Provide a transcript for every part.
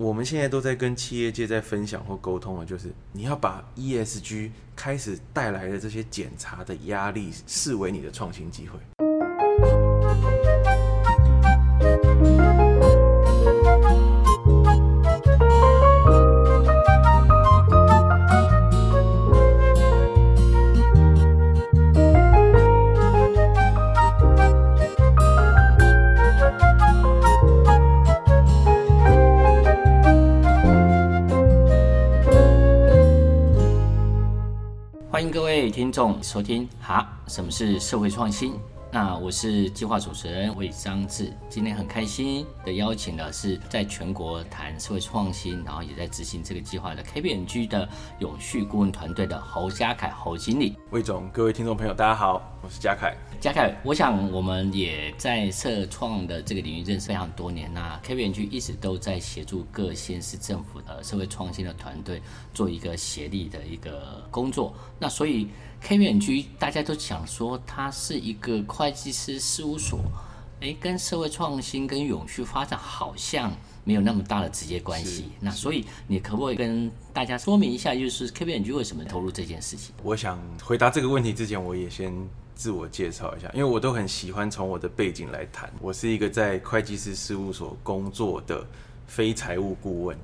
我们现在都在跟企业界在分享或沟通啊，就是你要把 ESG 开始带来的这些检查的压力视为你的创新机会。收听，好，什么是社会创新？那我是计划主持人魏张志，今天很开心的邀请的是在全国谈社会创新，然后也在执行这个计划的 KBNG 的永续顾问团队的侯家凯侯经理。魏总，各位听众朋友，大家好，我是嘉凯。嘉凯，我想我们也在社创的这个领域认识非常多年，那 KPMG 一直都在协助各县市政府的社会创新的团队做一个协力的一个工作，那所以。KPMG 大家都想说，它是一个会计师事务所，诶，跟社会创新跟永续发展好像没有那么大的直接关系。那所以你可不可以跟大家说明一下，就是 KPMG 为什么投入这件事情？我想回答这个问题之前，我也先自我介绍一下，因为我都很喜欢从我的背景来谈。我是一个在会计师事务所工作的非财务顾问。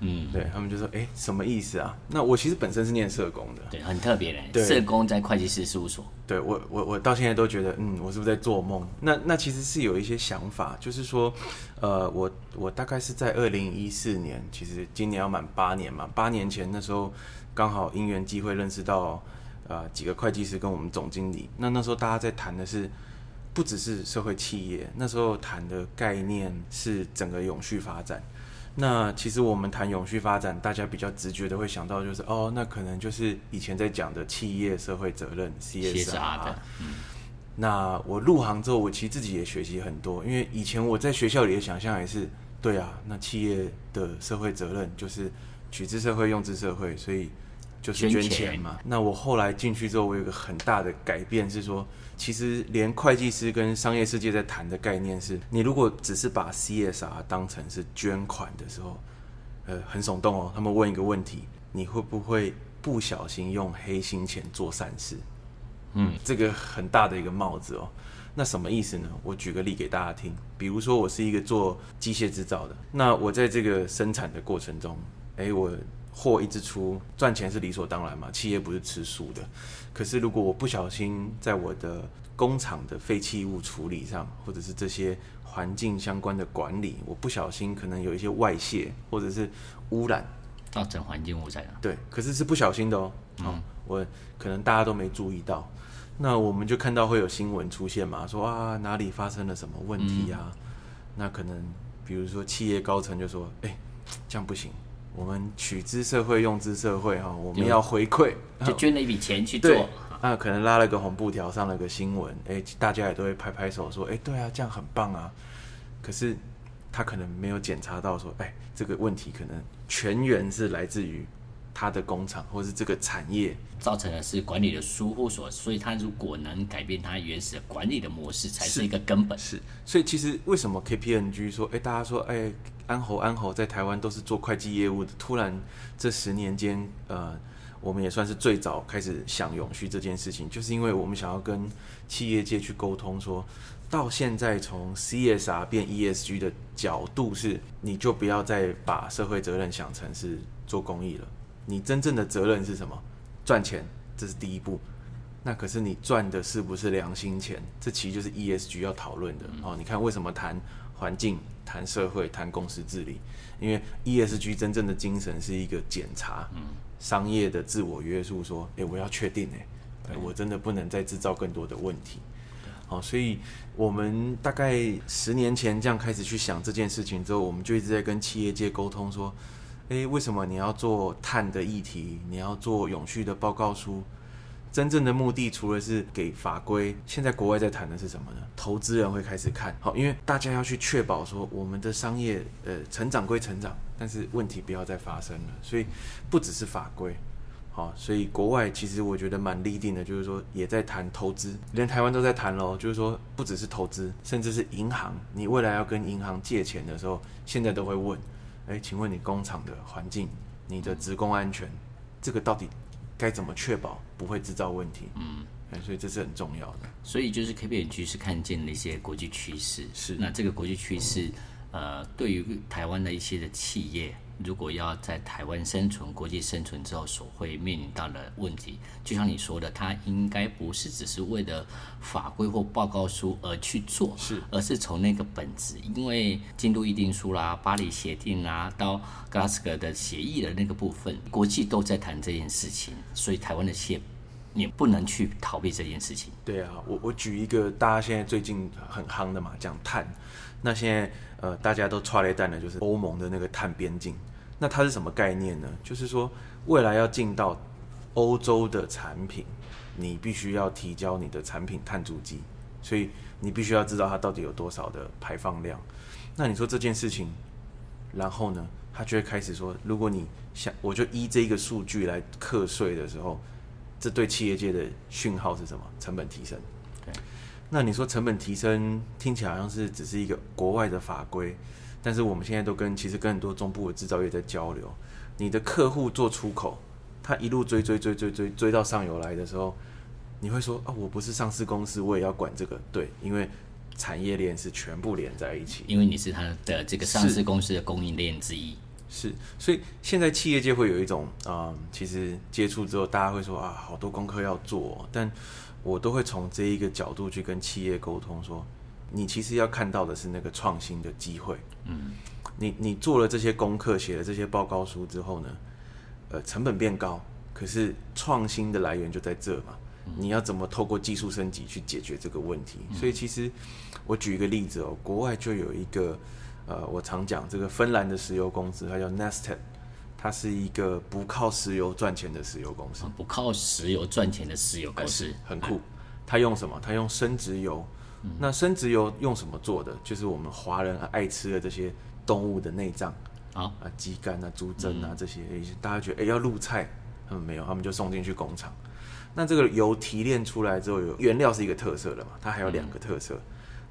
嗯，对他们就说，哎，什么意思啊？那我其实本身是念社工的，对，很特别嘞。对，社工在会计师事务所，对我，我，我到现在都觉得，嗯，我是不是在做梦？那那其实是有一些想法，就是说，呃，我我大概是在二零一四年，其实今年要满八年嘛，八年前那时候刚好因缘机会认识到，呃，几个会计师跟我们总经理。那那时候大家在谈的是，不只是社会企业，那时候谈的概念是整个永续发展。那其实我们谈永续发展，大家比较直觉的会想到就是哦，那可能就是以前在讲的企业社会责任 CSR 的。嗯。那我入行之后，我其实自己也学习很多，因为以前我在学校里的想象也是，对啊，那企业的社会责任就是取之社会，用之社会，所以。就是捐钱嘛。那我后来进去之后，我有一个很大的改变是说，其实连会计师跟商业世界在谈的概念是，你如果只是把 CSR 当成是捐款的时候，呃，很耸动哦。他们问一个问题：你会不会不小心用黑心钱做善事？嗯，这个很大的一个帽子哦。那什么意思呢？我举个例给大家听。比如说，我是一个做机械制造的，那我在这个生产的过程中，哎，我。货一直出，赚钱是理所当然嘛，企业不是吃素的。可是如果我不小心在我的工厂的废弃物处理上，或者是这些环境相关的管理，我不小心可能有一些外泄或者是污染，造成环境污染。对，可是是不小心的哦。嗯，哦，我可能大家都没注意到，那我们就看到会有新闻出现嘛，说啊哪里发生了什么问题啊？嗯，那可能比如说企业高层就说，哎，这样不行。我们取之社会，用之社会，哈，我们要回馈，就捐了一笔钱去做。那可能拉了个红布条，上了个新闻，哎，大家也都会拍拍手说，哎，对啊，这样很棒啊。可是他可能没有检查到说，哎，这个问题可能全员是来自于他的工厂，或是这个产业造成的是管理的疏忽所，所以他如果能改变他原始的管理的模式，才是一个根本。是，是，所以其实为什么 K P N G 说，哎，大家说，哎。安侯安侯在台湾都是做会计业务的，突然这十年间，呃，我们也算是最早开始想永续这件事情，就是因为我们想要跟企业界去沟通，说到现在从 CSR 变 ESG 的角度是，你就不要再把社会责任想成是做公益了，你真正的责任是什么？赚钱，这是第一步。那可是你赚的是不是良心钱？这其实就是 ESG 要讨论的哦。你看为什么谈？环境谈社会谈公司治理，因为 ESG 真正的精神是一个检查，嗯，商业的自我约束，说，哎，我要确定，哎，我真的不能再制造更多的问题，好，所以我们大概十年前这样开始去想这件事情之后，我们就一直在跟企业界沟通说，哎，为什么你要做碳的议题，你要做永续的报告书？真正的目的，除了是给法规，现在国外在谈的是什么呢？投资人会开始看好，因为大家要去确保说，我们的商业呃成长归成长，但是问题不要再发生了。所以不只是法规，好，所以国外其实我觉得蛮立定的，就是说也在谈投资，连台湾都在谈喽。就是说不只是投资，甚至是银行，你未来要跟银行借钱的时候，现在都会问，哎，请问你工厂的环境、你的职工安全，这个到底该怎么确保不会制造问题？嗯，所以这是很重要的。所以就是 KPMG 是看见了一些国际趋势，是那这个国际趋势，呃，对于台湾的一些的企业。如果要在台湾生存、国际生存之后，所会面临到的问题，就像你说的，它应该不是只是为了法规或报告书而去做，是，而是从那个本质，因为京都议定书啦、巴黎协定啦，到格拉斯哥的协议的那个部分，国际都在谈这件事情，所以台湾的企业也不能去逃避这件事情。对啊，我我举一个大家现在最近很夯的嘛，讲碳。那现在呃，大家都剉咧等的，就是欧盟的那个碳边境。那它是什么概念呢？就是说，未来要进到欧洲的产品，你必须要提交你的产品碳足迹，所以你必须要知道它到底有多少的排放量。那你说这件事情，然后呢，他就会开始说，如果你想，我就依这个数据来课税的时候，这对企业界的讯号是什么？成本提升。那你说成本提升听起来好像是只是一个国外的法规，但是我们现在都跟其实跟很多中部的制造业在交流。你的客户做出口，他一路追追追追追追到上游来的时候，你会说啊，我不是上市公司，我也要管这个？对，因为产业链是全部连在一起，因为你是他的这个上市公司的供应链之一。是，所以现在企业界会有一种啊、嗯，其实接触之后，大家会说啊，好多功课要做，但。我都会从这一个角度去跟企业沟通，说，你其实要看到的是那个创新的机会。嗯，你你做了这些功课，写了这些报告书之后呢，呃，成本变高，可是创新的来源就在这嘛。你要怎么透过技术升级去解决这个问题？所以其实我举一个例子哦，国外就有一个，呃，我常讲这个芬兰的石油公司，它叫 Neste。它是一个不靠石油赚钱的石油公司，不靠石油赚钱的石油公司，很酷。它用什么？它用生殖油。那生殖油用什么做的？就是我们华人爱吃的这些动物的内脏啊，啊，鸡肝啊、猪胗啊这些。大家觉得哎要入菜，他们没有，他们就送进去工厂。那这个油提炼出来之后，有原料是一个特色的嘛？它还有两个特色，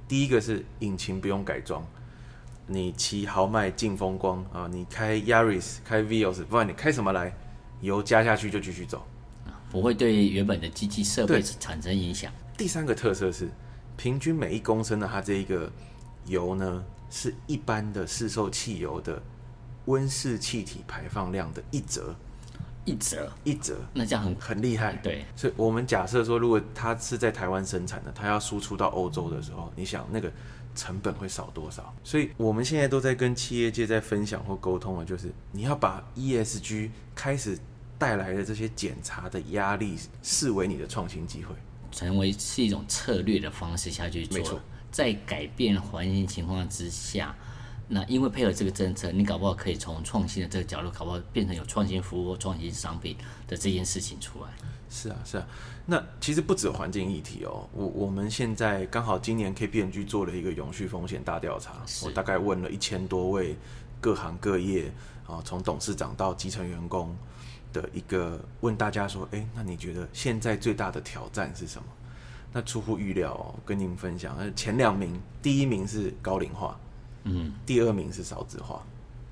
第一个是引擎不用改装。你骑豪迈劲风光啊，你开 Yaris 开 Vios，不管你开什么来，油加下去就继续走，不会对原本的机器设备产生影响。第三个特色是，平均每一公升的它这一个油呢，是一般的市售汽油的温室气体排放量的一折，一折一折，那这样很很厉害。对，所以我们假设说，如果它是在台湾生产的，它要输出到欧洲的时候，你想那个。成本会少多少？所以我们现在都在跟企业界在分享或沟通的，就是你要把 ESG 开始带来的这些检查的压力视为你的创新机会，成为是一种策略的方式下去做。没错，在改变环境情况之下，那因为配合这个政策，你搞不好可以从创新的这个角度，搞不好变成有创新服务或创新商品的这件事情出来。是啊，是啊。那其实不止环境议题哦，我我们现在刚好今年 KPMG 做了一个永续风险大调查，我大概问了一千多位各行各业啊，从董事长到基层员工的一个问大家说，哎，那你觉得现在最大的挑战是什么？那出乎预料哦，跟您分享，前两名，第一名是高龄化，嗯，第二名是少子化，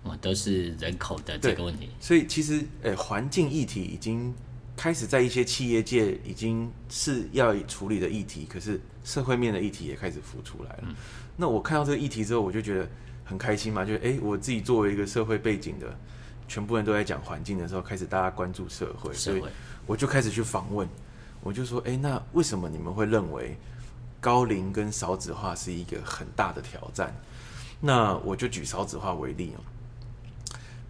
哦，都是人口的这个问题。所以其实，哎，环境议题已经。开始在一些企业界已经是要处理的议题，可是社会面的议题也开始浮出来了。嗯、那我看到这个议题之后，我就觉得很开心嘛，就哎，我自己作为一个社会背景的，全部人都在讲环境的时候，开始大家关注社会，社会，所以我就开始去访问，我就说，哎，那为什么你们会认为高龄跟少子化是一个很大的挑战？那我就举少子化为例哦。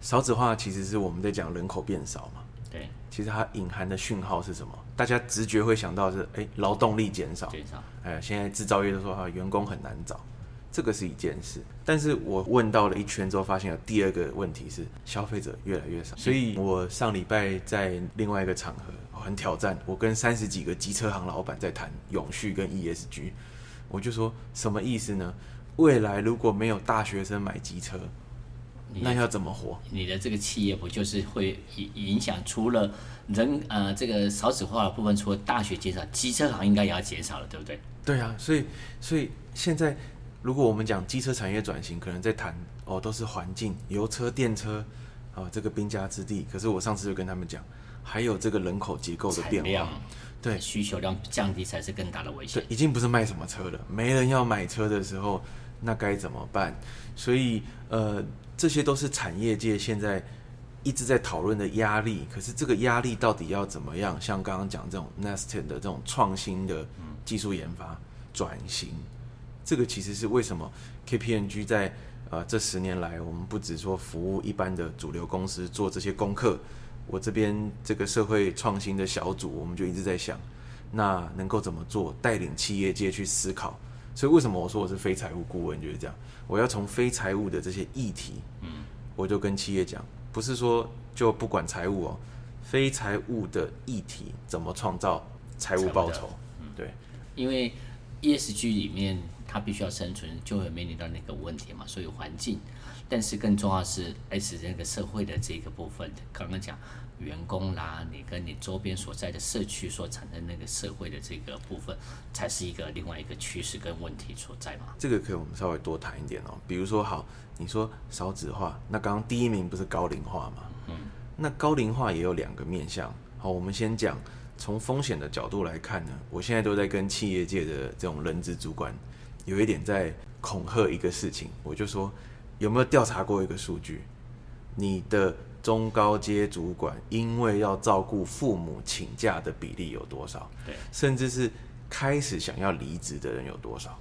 少子化其实是我们在讲人口变少嘛。对，其实它隐含的讯号是什么？大家直觉会想到是，哎，劳动力减少，减少。哎，现在制造业都说啊，员工很难找，这个是一件事。但是我问到了一圈之后，发现有第二个问题是，消费者越来越少。所以我上礼拜在另外一个场合很挑战，我跟三十几个机车行老板在谈永续跟 ESG，我就说什么意思呢？未来如果没有大学生买机车，那要怎么活？你的这个企业不就是会影影响？除了人呃这个少子化的部分，除了大学减少，机车行应该也要减少了，对不对？对啊，所以所以现在如果我们讲机车产业转型，可能在谈哦，都是环境、油车、电车啊、哦，这个兵家之地。可是我上次就跟他们讲，还有这个人口结构的变化，对，需求量降低才是更大的危险。对，已经不是卖什么车了，没人要买车的时候，那该怎么办？所以呃，这些都是产业界现在一直在讨论的压力。可是这个压力到底要怎么样？像刚刚讲这种 nested 的这种创新的技术研发转型。这个其实是为什么 KPMG 在呃这十年来，我们不只说服务一般的主流公司做这些功课，我这边这个社会创新的小组，我们就一直在想，那能够怎么做，带领企业界去思考。所以为什么我说我是非财务顾问，就是这样，我要从非财务的这些议题，嗯，我就跟企业讲，不是说就不管财务哦，非财务的议题怎么创造财务报酬，嗯，对，因为 ESG 里面。它必须要生存，就会面临到那个问题嘛。所以环境，但是更重要的是 S 那个社会的这个部分。刚刚讲员工啦，你跟你周边所在的社区所产生那个社会的这个部分，才是一个另外一个趋势跟问题所在嘛。这个可以我们稍微多谈一点哦。比如说，好，你说少子化，那刚刚第一名不是高龄化吗？嗯。那高龄化也有两个面向。好，我们先讲从风险的角度来看呢，我现在都在跟企业界的这种人资主管。有一点在恐吓一个事情，我就说有没有调查过一个数据？你的中高阶主管因为要照顾父母请假的比例有多少？对，甚至是开始想要离职的人有多少？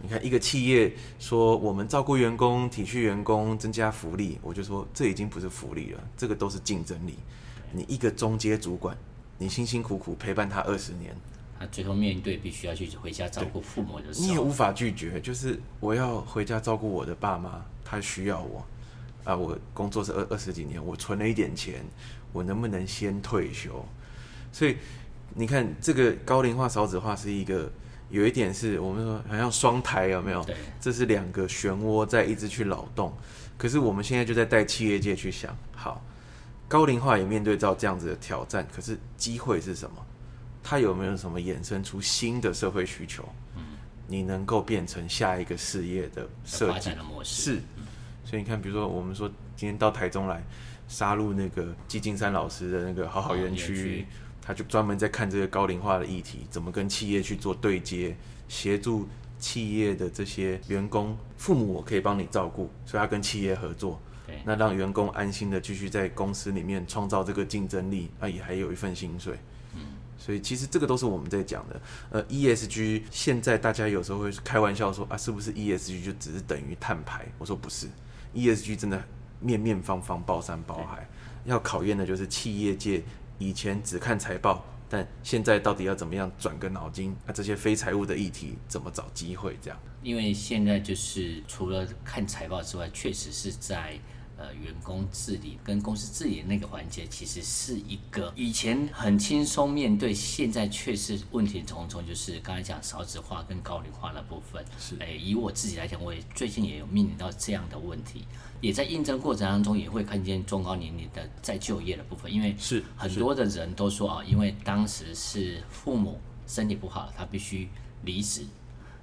你看一个企业说我们照顾员工、体恤员工、增加福利，我就说这已经不是福利了，这个都是竞争力。你一个中阶主管，你辛辛苦苦陪伴他二十年。最后面对必须要去回家照顾父母的时候，你也无法拒绝。就是我要回家照顾我的爸妈，他需要我啊！我工作是二二十几年，我存了一点钱，我能不能先退休？所以你看，这个高龄化、少子化是一个有一点是我们说好像双台有没有？对，这是两个漩涡在一直去扰动。可是我们现在就在带企业界去想，好，高龄化也面对到这样子的挑战，可是机会是什么？它有没有什么衍生出新的社会需求？嗯，你能够变成下一个事业的设计的模式？是，所以你看，比如说我们说今天到台中来杀入那个季金山老师的那个好好园区，他就专门在看这个高龄化的议题，怎么跟企业去做对接，协助企业的这些员工父母，我可以帮你照顾，所以他跟企业合作，那让员工安心的继续在公司里面创造这个竞争力，那也还有一份薪水。所以其实这个都是我们在讲的。呃，ESG 现在大家有时候会开玩笑说啊，是不是 ESG 就只是等于碳排？我说不是，ESG 真的面面方方，包山包海。要考验的就是企业界以前只看财报，但现在到底要怎么样转个脑筋啊？这些非财务的议题怎么找机会？这样。因为现在就是除了看财报之外，确实是在。呃，员工治理跟公司治理的那个环节，其实是一个以前很轻松面对，现在却是问题重重。就是刚才讲少子化跟高龄化的部分。是，诶，以我自己来讲，我也最近也有面临到这样的问题，也在应征过程当中也会看见中高年龄的再就业的部分，因为是很多的人都说啊，因为当时是父母身体不好，他必须离职，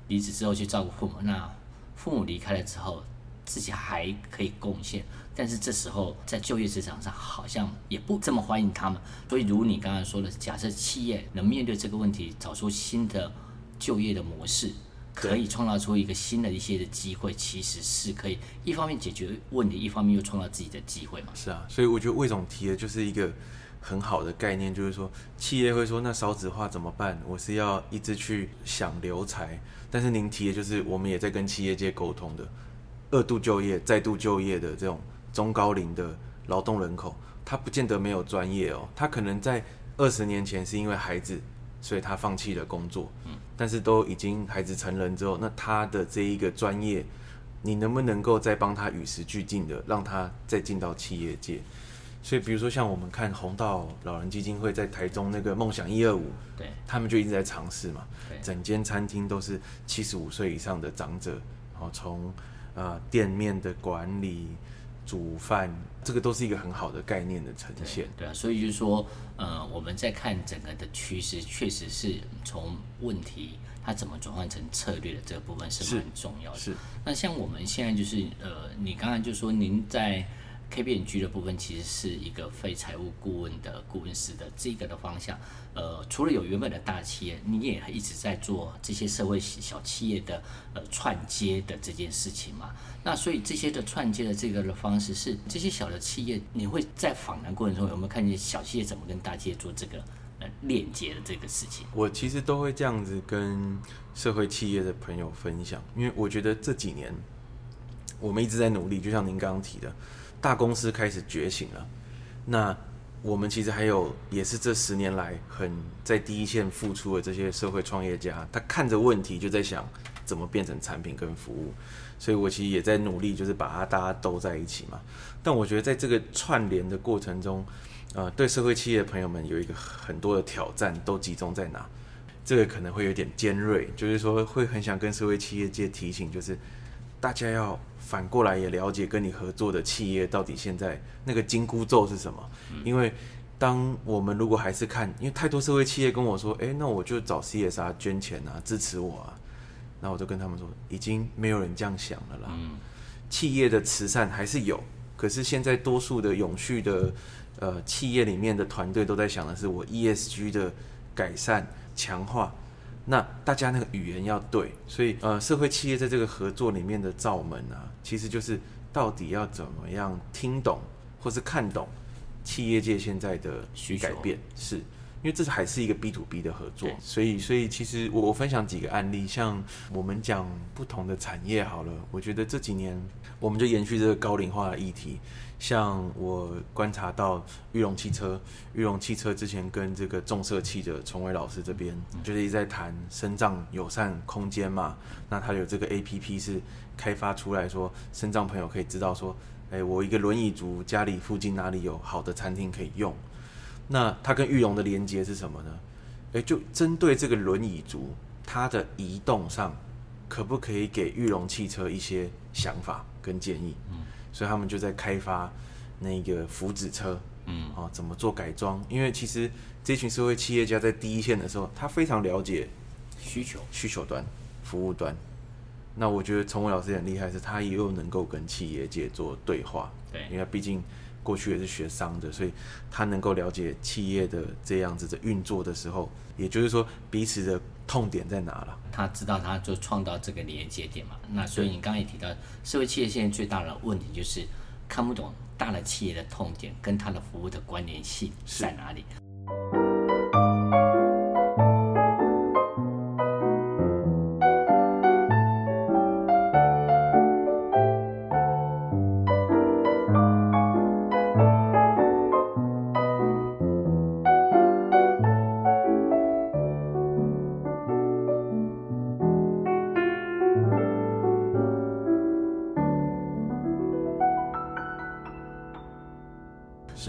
离职之后去照顾父母，那父母离开了之后。自己还可以贡献，但是这时候在就业市场上好像也不这么欢迎他们。所以，如你刚才说的，假设企业能面对这个问题，找出新的就业的模式，可以创造出一个新的一些的机会，其实是可以一方面解决问题，一方面又创造自己的机会嘛。是啊，所以我觉得魏总提的就是一个很好的概念，就是说企业会说，那少子化怎么办？我是要一直去想留才，但是您提的就是我们也在跟企业界沟通的。二度就业、再度就业的这种中高龄的劳动人口，他不见得没有专业哦，他可能在二十年前是因为孩子，所以他放弃了工作。嗯，但是都已经孩子成人之后，那他的这一个专业，你能不能够再帮他与时俱进的，让他再进到企业界？所以，比如说像我们看红道老人基金会在台中那个梦想一二五，对，他们就一直在尝试嘛，对，整间餐厅都是七十五岁以上的长者，然后从啊、呃，店面的管理、煮饭，这个都是一个很好的概念的呈现。对，对啊，所以就是说，呃，我们在看整个的趋势，确实是从问题它怎么转换成策略的这个部分是蛮重要的。是。是那像我们现在就是呃，你刚才就说您在。KPMG 的部分其实是一个非财务顾问的顾问师的这个的方向，呃，除了有原本的大企业，你也一直在做这些社会小企业的呃串接的这件事情嘛。那所以这些的串接的这个的方式是这些小的企业，你会在访谈过程中有没有看见小企业怎么跟大企业做这个呃链接的这个事情？我其实都会这样子跟社会企业的朋友分享，因为我觉得这几年我们一直在努力，就像您刚刚提的。大公司开始觉醒了，那我们其实还有，也是这十年来很在第一线付出的这些社会创业家，他看着问题就在想怎么变成产品跟服务，所以我其实也在努力，就是把它大家都在一起嘛。但我觉得在这个串联的过程中，呃，对社会企业的朋友们有一个很多的挑战，都集中在哪？这个可能会有点尖锐，就是说会很想跟社会企业界提醒，就是大家要。反过来也了解跟你合作的企业到底现在那个金箍咒是什么？因为当我们如果还是看，因为太多社会企业跟我说，诶，那我就找 CSR 捐钱啊，支持我啊，那我就跟他们说，已经没有人这样想了啦。企业的慈善还是有，可是现在多数的永续的呃企业里面的团队都在想的是我 ESG 的改善强化。那大家那个语言要对，所以呃，社会企业在这个合作里面的罩门啊，其实就是到底要怎么样听懂或是看懂企业界现在的需改变，是。因为这是还是一个 B to B 的合作，所以所以其实我我分享几个案例，像我们讲不同的产业好了，我觉得这几年我们就延续这个高龄化的议题。像我观察到玉龙汽车，玉龙汽车之前跟这个重色器的崇伟老师这边，就是一直在谈身障友善空间嘛。那他有这个 APP 是开发出来说，身障朋友可以知道说，哎，我一个轮椅族家里附近哪里有好的餐厅可以用。那他跟玉龙的连接是什么呢？哎，就针对这个轮椅族，他的移动上可不可以给玉龙汽车一些想法跟建议？所以他们就在开发那个福祉车，嗯，哦，怎么做改装？因为其实这群社会企业家在第一线的时候，他非常了解需求、需求端、服务端。那我觉得陈伟老师很厉害，是他也又能够跟企业界做对话，对，因为毕竟过去也是学商的，所以他能够了解企业的这样子的运作的时候，也就是说彼此的痛点在哪了。他知道，他就创造这个连接点嘛。那所以你刚才也提到，社会企业现在最大的问题就是看不懂大的企业的痛点跟它的服务的关联性在哪里。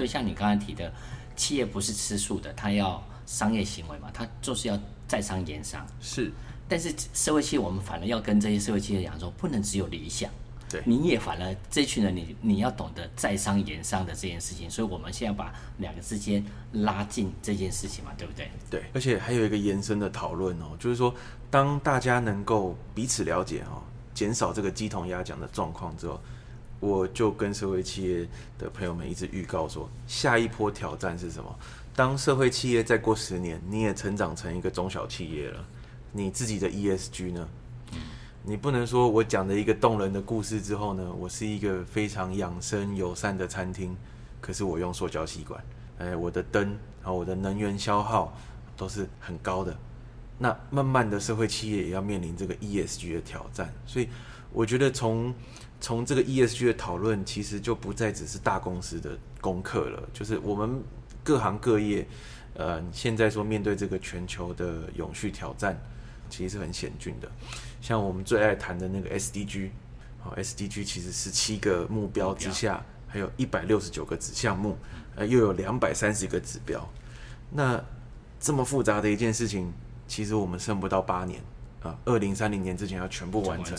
所以像你刚才提的，企业不是吃素的，它要商业行为嘛，它就是要在商言商。是，但是社会企业我们反而要跟这些社会企业讲说，不能只有理想。对，你也反而这群人你，你你要懂得在商言商的这件事情。所以我们现在把两个之间拉近这件事情嘛，对不对？对，而且还有一个延伸的讨论哦，就是说，当大家能够彼此了解哦，减少这个鸡同鸭讲的状况之后。我就跟社会企业的朋友们一直预告说，下一波挑战是什么？当社会企业再过十年，你也成长成一个中小企业了，你自己的 ESG 呢？你不能说我讲了一个动人的故事之后呢，我是一个非常养生友善的餐厅，可是我用塑胶吸管，哎，我的灯，和我的能源消耗都是很高的。那慢慢的社会企业也要面临这个 ESG 的挑战，所以我觉得从从这个 ESG 的讨论，其实就不再只是大公司的功课了，就是我们各行各业，呃，现在说面对这个全球的永续挑战，其实是很险峻的。像我们最爱谈的那个 SDG，好，SDG 其实十七个目标之下，还有一百六十九个子项目，呃，又有两百三十个指标。那这么复杂的一件事情，其实我们剩不到八年啊，二零三零年之前要全部完成。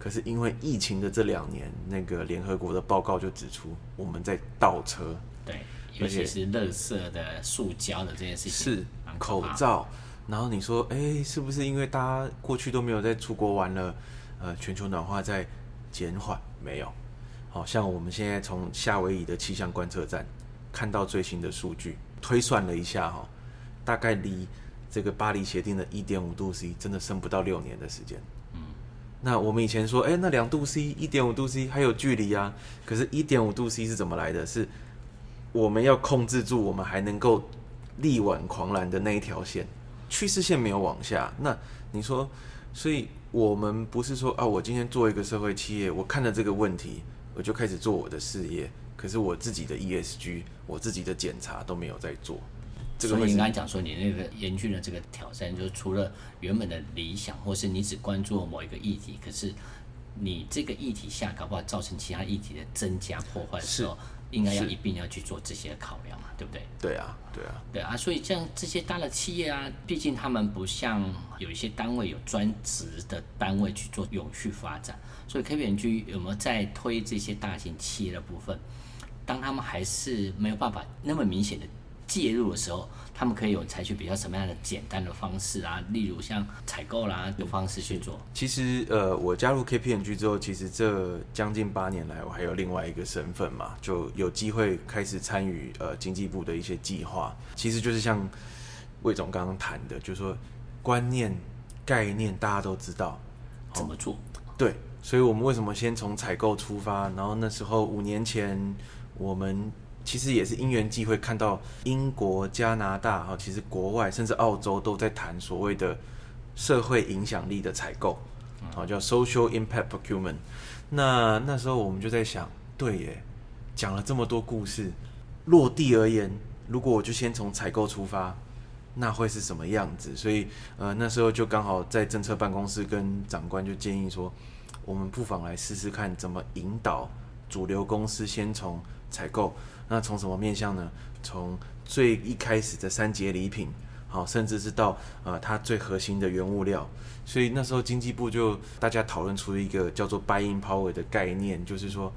可是因为疫情的这两年，那个联合国的报告就指出，我们在倒车。对，尤其是垃圾的、塑胶的这件事情。是口罩，然后你说，哎，是不是因为大家过去都没有在出国玩了？呃，全球暖化在减缓？没有。好像我们现在从夏威夷的气象观测站看到最新的数据，推算了一下哈，大概离这个巴黎协定的一点五度 C 真的剩不到六年的时间。那我们以前说，哎，那两度 C、一点五度 C 还有距离啊。可是，一点五度 C 是怎么来的？是我们要控制住，我们还能够力挽狂澜的那一条线，趋势线没有往下。那你说，所以我们不是说啊，我今天做一个社会企业，我看了这个问题。我就开始做我的事业，可是我自己的 ESG，我自己的检查都没有在做。这个、所以你刚才讲说，你那个严峻的这个挑战，就是除了原本的理想，或是你只关注某一个议题，可是你这个议题下，搞不好造成其他议题的增加破坏的时候，应该要一并要去做这些考量嘛，对不对？对啊，对啊，对啊。所以像这些大的企业啊，毕竟他们不像有一些单位有专职的单位去做永续发展。所以 KPMG 有没有在推这些大型企业的部分？当他们还是没有办法那么明显的介入的时候，他们可以有采取比较什么样的简单的方式啊？例如像采购啦的方式去做。其实呃，我加入 KPMG 之后，其实这将近八年来，我还有另外一个身份嘛，就有机会开始参与呃经济部的一些计划。其实就是像魏总刚刚谈的，就是说观念概念大家都知道怎么做，对。所以我们为什么先从采购出发？然后那时候五年前，我们其实也是因缘际会看到英国、加拿大哈，其实国外甚至澳洲都在谈所谓的社会影响力的采购，好，叫 social impact procurement。那那时候我们就在想，对耶，讲了这么多故事，落地而言，如果我就先从采购出发，那会是什么样子？所以呃，那时候就刚好在政策办公室跟长官就建议说。我们不妨来试试看，怎么引导主流公司先从采购，那从什么面向呢？从最一开始的三节礼品，好，甚至是到呃它最核心的原物料。所以那时候经济部就大家讨论出一个叫做 Buying Power 的概念，就是说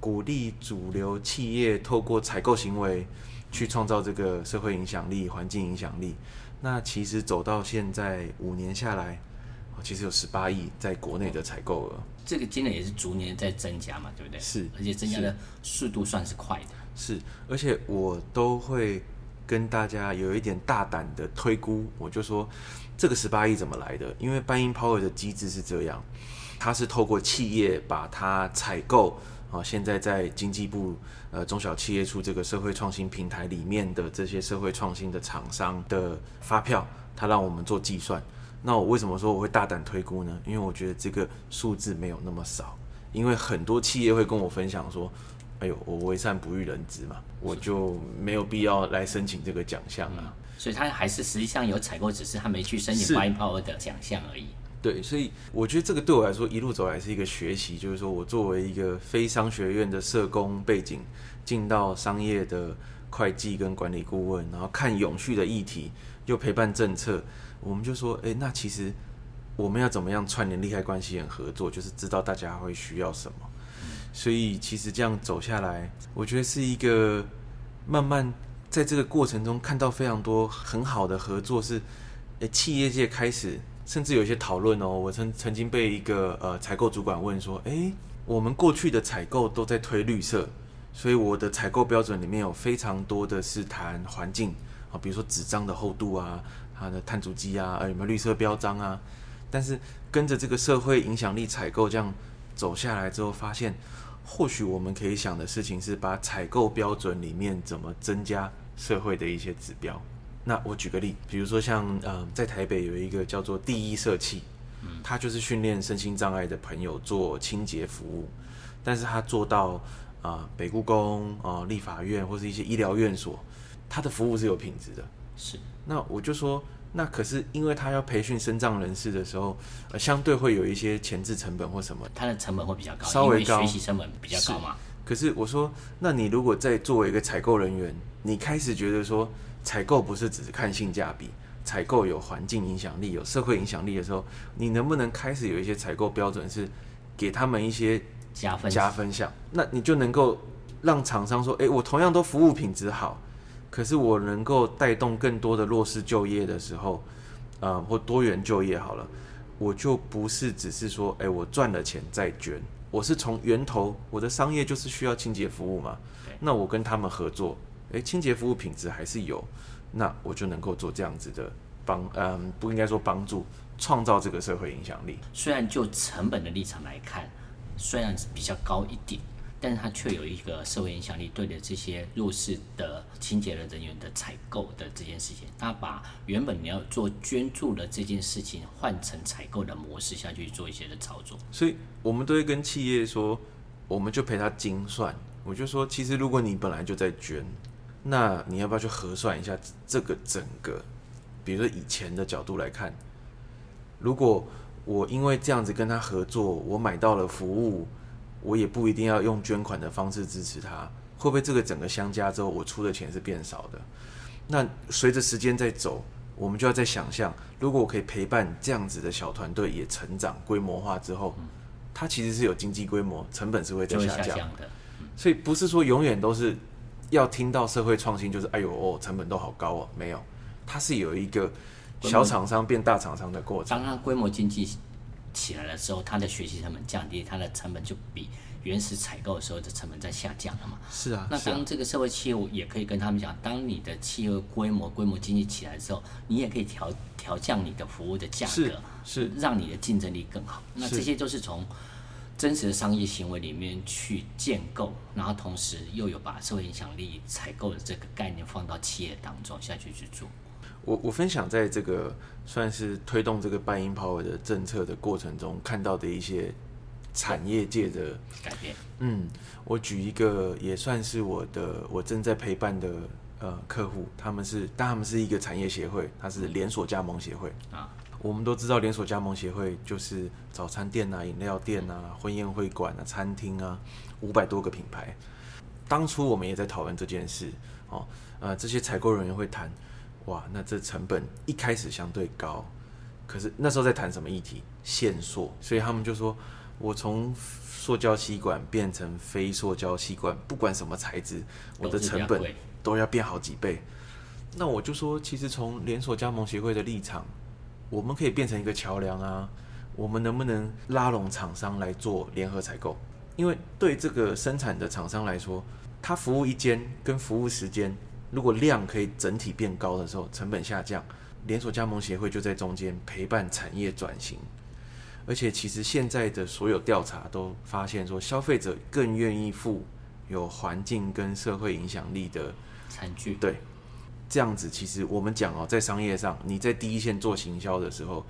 鼓励主流企业透过采购行为去创造这个社会影响力、环境影响力。那其实走到现在五年下来。其实有十八亿在国内的采购额，这个金额也是逐年在增加嘛，对不对？是，而且增加的速度算是快的。是，而且我都会跟大家有一点大胆的推估，我就说这个十八亿怎么来的？因为 Buying Power 的机制是这样，它是透过企业把它采购啊，现在在经济部呃中小企业处这个社会创新平台里面的这些社会创新的厂商的发票，它让我们做计算。那我为什么说我会大胆推估呢？因为我觉得这个数字没有那么少，因为很多企业会跟我分享说：“哎呦，我为善不欲人知嘛，我就没有必要来申请这个奖项啊。”所以他还是实际上有采购，只是他没去申请 Buying Power 的奖项而已。对，所以我觉得这个对我来说一路走来是一个学习，就是说我作为一个非商学院的社工背景，进到商业的会计跟管理顾问，然后看永续的议题，又陪伴政策。我们就说，哎，那其实我们要怎么样串联利害关系人合作，就是知道大家会需要什么。所以其实这样走下来，我觉得是一个慢慢在这个过程中看到非常多很好的合作，是诶，企业界开始甚至有一些讨论哦。我曾曾经被一个呃采购主管问说，诶，我们过去的采购都在推绿色，所以我的采购标准里面有非常多的是谈环境啊，比如说纸张的厚度啊。它的碳足迹啊，有没有绿色标章啊？但是跟着这个社会影响力采购这样走下来之后，发现或许我们可以想的事情是把采购标准里面怎么增加社会的一些指标。那我举个例，比如说像呃，在台北有一个叫做第一社企，它就是训练身心障碍的朋友做清洁服务，但是他做到啊、呃、北故宫啊、呃、立法院或是一些医疗院所，他的服务是有品质的。是。那我就说，那可是因为他要培训身障人士的时候，呃，相对会有一些前置成本或什么，他的成本会比较高，稍微高，学习成本比较高嘛。可是我说，那你如果在作为一个采购人员，你开始觉得说，采购不是只是看性价比，采购有环境影响力、有社会影响力的时候，你能不能开始有一些采购标准是给他们一些加分加分项？那你就能够让厂商说，哎，我同样都服务品质好。可是我能够带动更多的弱势就业的时候，呃，或多元就业好了，我就不是只是说，哎，我赚了钱再捐，我是从源头，我的商业就是需要清洁服务嘛，那我跟他们合作，哎，清洁服务品质还是有，那我就能够做这样子的帮，嗯，不应该说帮助，创造这个社会影响力。虽然就成本的立场来看，虽然是比较高一点。但是它却有一个社会影响力，对的这些弱势的清洁的人员的采购的这件事情，他把原本你要做捐助的这件事情换成采购的模式下去做一些的操作。所以我们都会跟企业说，我们就陪他精算。我就说，其实如果你本来就在捐，那你要不要去核算一下这个整个，比如说以前的角度来看，如果我因为这样子跟他合作，我买到了服务。我也不一定要用捐款的方式支持他，会不会这个整个相加之后，我出的钱是变少的？那随着时间在走，我们就要在想象，如果我可以陪伴这样子的小团队也成长规模化之后，它其实是有经济规模，成本是会在下降的。所以不是说永远都是要听到社会创新，就是哎呦哦，成本都好高哦，没有，它是有一个小厂商变大厂商的过程。当它规模经济。起来了之后，它的学习成本降低，它的成本就比原始采购的时候的成本在下降了嘛。是啊。那当这个社会企业也可以跟他们讲，当你的企业规模规模经济起来的时候，你也可以调调降你的服务的价格，是，是让你的竞争力更好。那这些都是从真实的商业行为里面去建构，然后同时又有把社会影响力采购的这个概念放到企业当中下去去做。我我分享在这个算是推动这个 Buy in Power 的政策的过程中看到的一些产业界的改变。嗯，我举一个也算是我的我正在陪伴的呃客户，他们是但他们是一个产业协会，它是连锁加盟协会啊。我们都知道连锁加盟协会就是早餐店啊、饮料店啊、婚宴会馆啊、餐厅啊，五百多个品牌。当初我们也在讨论这件事哦，呃，这些采购人员会谈。哇，那这成本一开始相对高，可是那时候在谈什么议题？限塑，所以他们就说，我从塑胶吸管变成非塑胶吸管，不管什么材质，我的成本都要变好几倍。那我就说，其实从连锁加盟协会的立场，我们可以变成一个桥梁啊，我们能不能拉拢厂商来做联合采购？因为对这个生产的厂商来说，他服务一间跟服务时间。如果量可以整体变高的时候，成本下降，连锁加盟协会就在中间陪伴产业转型。而且，其实现在的所有调查都发现说，消费者更愿意付有环境跟社会影响力的餐具。对，这样子其实我们讲哦，在商业上，你在第一线做行销的时候，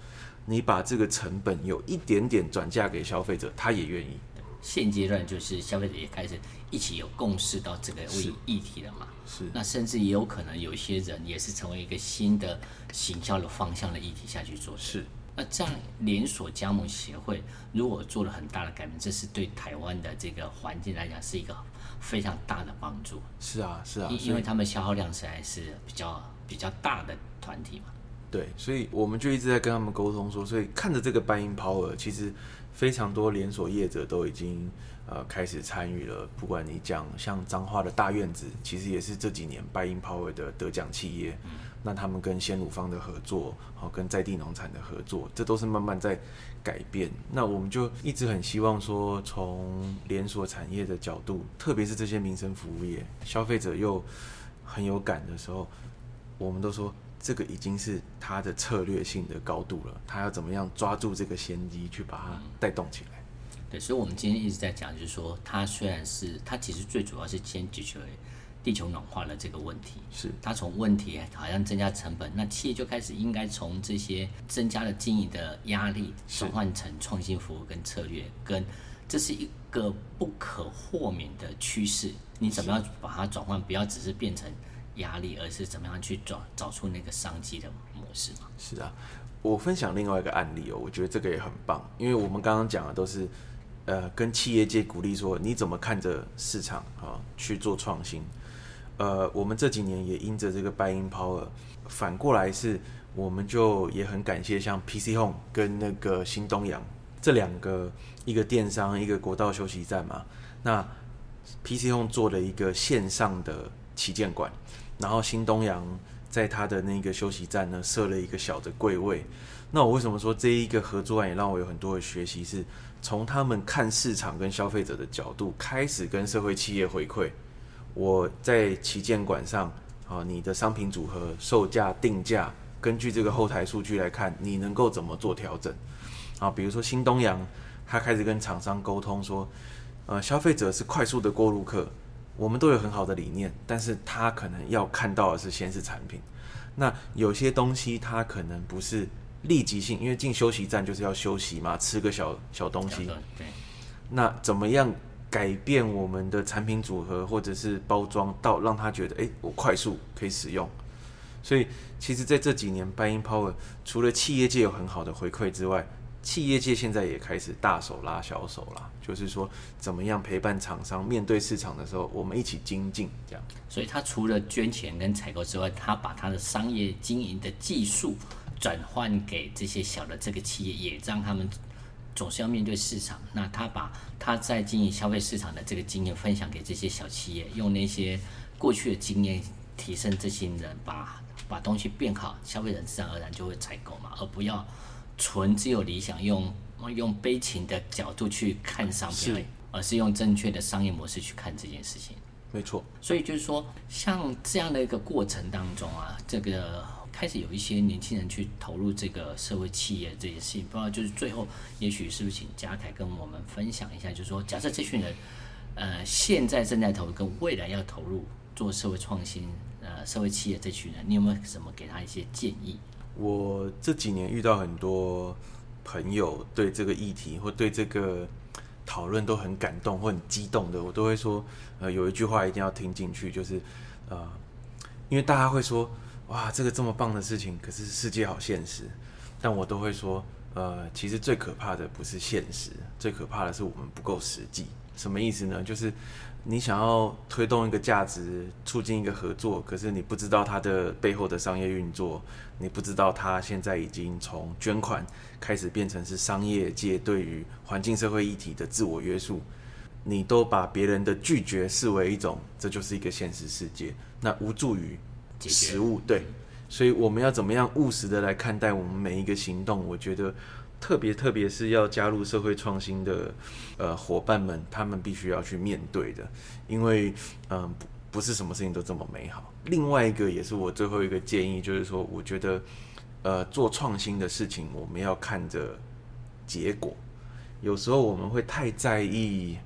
你把这个成本有一点点转嫁给消费者，他也愿意。现阶段就是消费者也开始一起有共识到这个议议题了嘛？是。那甚至也有可能有一些人也是成为一个新的行销的方向的议题下去做事。是。那这样连锁加盟协会如果做了很大的改变，这是对台湾的这个环境来讲是一个非常大的帮助。是啊，是啊。因因为他们消耗量实在是比较比较大的团体嘛。对，所以我们就一直在跟他们沟通说，所以看着这个 Buy in Power，其实。非常多连锁业者都已经呃开始参与了，不管你讲像彰化的大院子，其实也是这几年 Buy in Power 的得奖企业。嗯、那他们跟鲜乳方的合作，好跟在地农产的合作，这都是慢慢在改变。那我们就一直很希望说，从连锁产业的角度，特别是这些民生服务业，消费者又很有感的时候，我们都说。这个已经是他的策略性的高度了，他要怎么样抓住这个先机去把它带动起来？对，所以，我们今天一直在讲，就是说，它虽然是它其实最主要是先解决地球暖化的这个问题，是它从问题好像增加成本，那企业就开始应该从这些增加了经营的压力转换成创新服务跟策略，跟这是一个不可豁免的趋势，你怎么样把它转换，不要只是变成。压力，而是怎么样去找找出那个商机的模式嘛？是啊，我分享另外一个案例哦，我觉得这个也很棒，因为我们刚刚讲的都是，呃，跟企业界鼓励说你怎么看着市场啊去做创新，呃，我们这几年也因着这个 Buy in Power，反过来是，我们就也很感谢像 PC Home 跟那个新东阳这两个，一个电商，一个国道休息站嘛，那 PC Home 做了一个线上的旗舰馆。然后新东阳在他的那个休息站呢设了一个小的柜位。那我为什么说这一个合作案也让我有很多的学习？是从他们看市场跟消费者的角度开始跟社会企业回馈。我在旗舰馆上啊，你的商品组合、售价、定价，根据这个后台数据来看，你能够怎么做调整？啊，比如说新东阳，他开始跟厂商沟通说，呃，消费者是快速的过路客，我们都有很好的理念，但是他可能要看到的是先是产品。那有些东西他可能不是。立即性，因为进休息站就是要休息嘛，吃个小小东西。对。那怎么样改变我们的产品组合或者是包装，到让他觉得，哎，我快速可以使用。所以，其实在这几年，Buying Power 除了企业界有很好的回馈之外，企业界现在也开始大手拉小手了，就是说，怎么样陪伴厂商面对市场的时候，我们一起精进这样。所以，他除了捐钱跟采购之外，他把他的商业经营的技术。转换给这些小的这个企业，也让他们总是要面对市场。那他把他在经营消费市场的这个经验分享给这些小企业，用那些过去的经验提升这些人，把把东西变好，消费者自然而然就会采购嘛，而不要纯只有理想用用悲情的角度去看商品，是而是用正确的商业模式去看这件事情。没错，所以就是说，像这样的一个过程当中啊，这个。开始有一些年轻人去投入这个社会企业这件事情，不知道就是最后，也许是不是请嘉凯跟我们分享一下，就是说，假设这群人，呃，现在正在投入跟未来要投入做社会创新，呃，社会企业这群人，你有没有什么给他一些建议？我这几年遇到很多朋友对这个议题或对这个讨论都很感动或很激动的，我都会说，呃，有一句话一定要听进去，就是，呃，因为大家会说。哇，这个这么棒的事情，可是世界好现实。但我都会说，呃，其实最可怕的不是现实，最可怕的是我们不够实际。什么意思呢？就是你想要推动一个价值，促进一个合作，可是你不知道它的背后的商业运作，你不知道它现在已经从捐款开始变成是商业界对于环境社会议题的自我约束，你都把别人的拒绝视为一种，这就是一个现实世界，那无助于。实物对，所以我们要怎么样务实的来看待我们每一个行动？我觉得特别特别是要加入社会创新的呃伙伴们，他们必须要去面对的，因为嗯、不不是什么事情都这么美好。另外一个也是我最后一个建议，就是说我觉得呃做创新的事情，我们要看着结果。有时候我们会太在意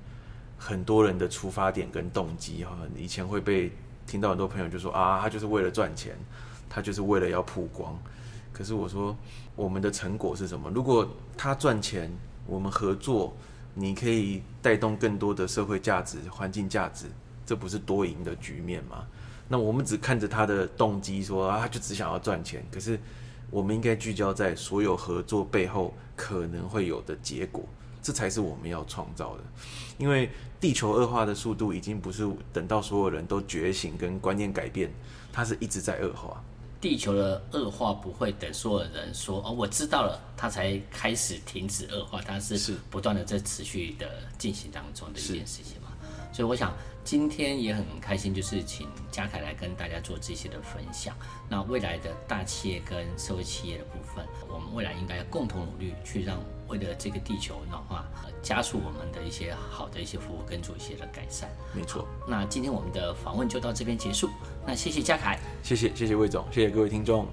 很多人的出发点跟动机哈，以前会被。听到很多朋友就说啊，他就是为了赚钱，他就是为了要曝光。可是我说，我们的成果是什么？如果他赚钱，我们合作，你可以带动更多的社会价值、环境价值，这不是多赢的局面吗？那我们只看着他的动机说啊，他就只想要赚钱。可是我们应该聚焦在所有合作背后可能会有的结果。这才是我们要创造的，因为地球恶化的速度已经不是等到所有人都觉醒跟观念改变，它是一直在恶化。地球的恶化不会等所有人说哦，我知道了，它才开始停止恶化，它是不断的在持续的进行当中的一件事情嘛。所以我想今天也很开心，就是请嘉凯来跟大家做这些的分享。那未来的大企业跟社会企业的部分，我们未来应该要共同努力去让。为了这个地球暖化，加速我们的一些好的一些服务跟做一些的改善。没错。那今天我们的访问就到这边结束。那谢谢嘉凯，谢谢谢谢魏总，谢谢各位听众。